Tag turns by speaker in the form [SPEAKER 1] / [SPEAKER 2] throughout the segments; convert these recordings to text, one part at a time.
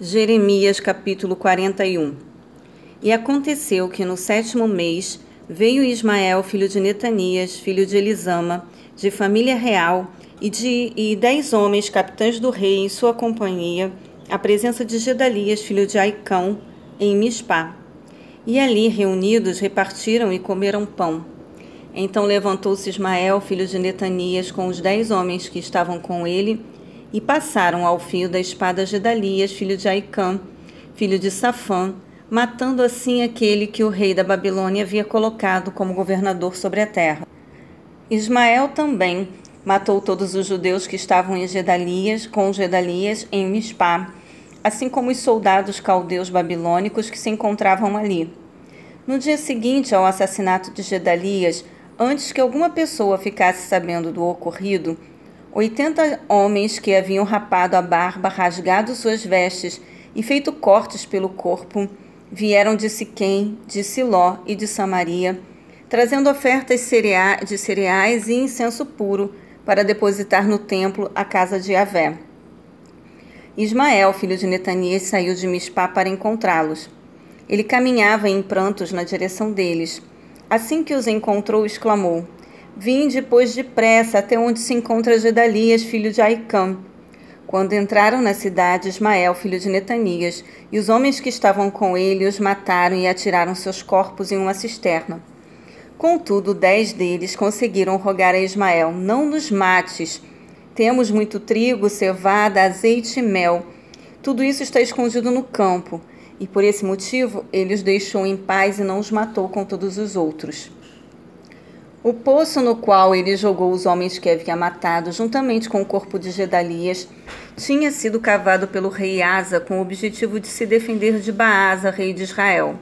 [SPEAKER 1] Jeremias capítulo 41 E aconteceu que no sétimo mês veio Ismael, filho de Netanias, filho de Elisama, de família real, e, de, e dez homens, capitães do rei, em sua companhia, à presença de Gedalias, filho de Aicão, em Mispá. E ali, reunidos, repartiram e comeram pão. Então levantou-se Ismael, filho de Netanias, com os dez homens que estavam com ele, e passaram ao fio da espada Gedalias, filho de Aicã, filho de Safã, matando assim aquele que o rei da Babilônia havia colocado como governador sobre a terra. Ismael também matou todos os judeus que estavam em Gedalias, com Gedalias em Mispá, assim como os soldados caldeus babilônicos que se encontravam ali. No dia seguinte ao assassinato de Gedalias, antes que alguma pessoa ficasse sabendo do ocorrido, Oitenta homens que haviam rapado a barba, rasgado suas vestes e feito cortes pelo corpo, vieram de Siquém, de Siló e de Samaria, trazendo ofertas de cereais e incenso puro para depositar no templo a casa de Avé. Ismael, filho de Netanias, saiu de Mispá para encontrá-los. Ele caminhava em prantos na direção deles. Assim que os encontrou, exclamou: Vinde, pois, depressa até onde se encontra Gedalias, filho de Aicã. Quando entraram na cidade, Ismael, filho de Netanias, e os homens que estavam com ele os mataram e atiraram seus corpos em uma cisterna. Contudo, dez deles conseguiram rogar a Ismael: Não nos mates. Temos muito trigo, cevada, azeite e mel. Tudo isso está escondido no campo. E por esse motivo ele os deixou em paz e não os matou com todos os outros. O poço no qual ele jogou os homens que havia matado, juntamente com o corpo de Gedalias, tinha sido cavado pelo rei Asa com o objetivo de se defender de Baasa, rei de Israel.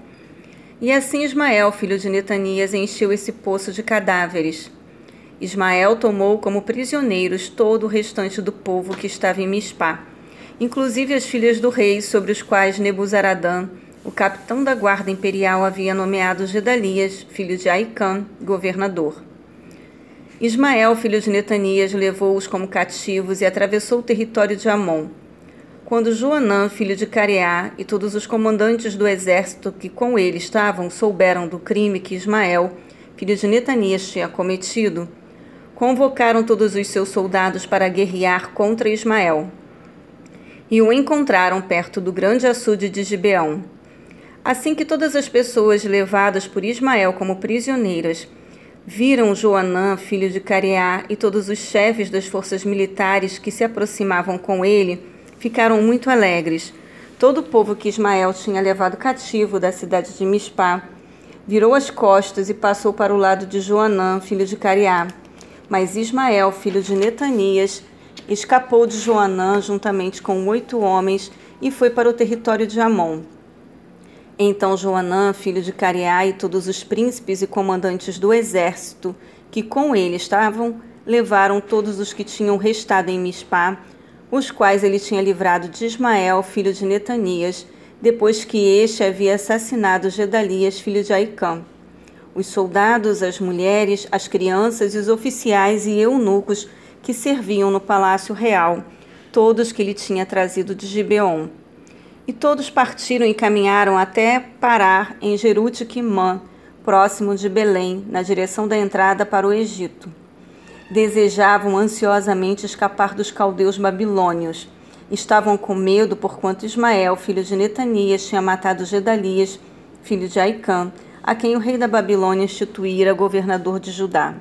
[SPEAKER 1] E assim Ismael, filho de Netanias, encheu esse poço de cadáveres. Ismael tomou como prisioneiros todo o restante do povo que estava em Mispá, inclusive as filhas do rei, sobre os quais Nebuzaradã, o capitão da guarda imperial havia nomeado Gedalias, filho de Aicã, governador. Ismael, filho de Netanias, levou-os como cativos e atravessou o território de Amon. Quando Joanã, filho de Careá, e todos os comandantes do exército que com ele estavam souberam do crime que Ismael, filho de Netanias, tinha cometido, convocaram todos os seus soldados para guerrear contra Ismael. E o encontraram perto do grande açude de Gibeão. Assim que todas as pessoas levadas por Ismael como prisioneiras viram Joanã, filho de Careá, e todos os chefes das forças militares que se aproximavam com ele, ficaram muito alegres. Todo o povo que Ismael tinha levado cativo da cidade de Mispá virou as costas e passou para o lado de Joanã, filho de Careá. Mas Ismael, filho de Netanias, escapou de Joanã juntamente com oito homens e foi para o território de Amon. Então Joanã, filho de Careá, e todos os príncipes e comandantes do exército que com ele estavam, levaram todos os que tinham restado em Mispá, os quais ele tinha livrado de Ismael, filho de Netanias, depois que este havia assassinado Gedalias, filho de Aicã. Os soldados, as mulheres, as crianças e os oficiais e eunucos que serviam no palácio real, todos que ele tinha trazido de Gibeon. E todos partiram e caminharam até parar em Jerutiquimã, próximo de Belém, na direção da entrada para o Egito. Desejavam ansiosamente escapar dos caldeus babilônios. Estavam com medo porquanto Ismael, filho de Netanias, tinha matado Gedalias, filho de Aicã, a quem o rei da Babilônia instituíra governador de Judá.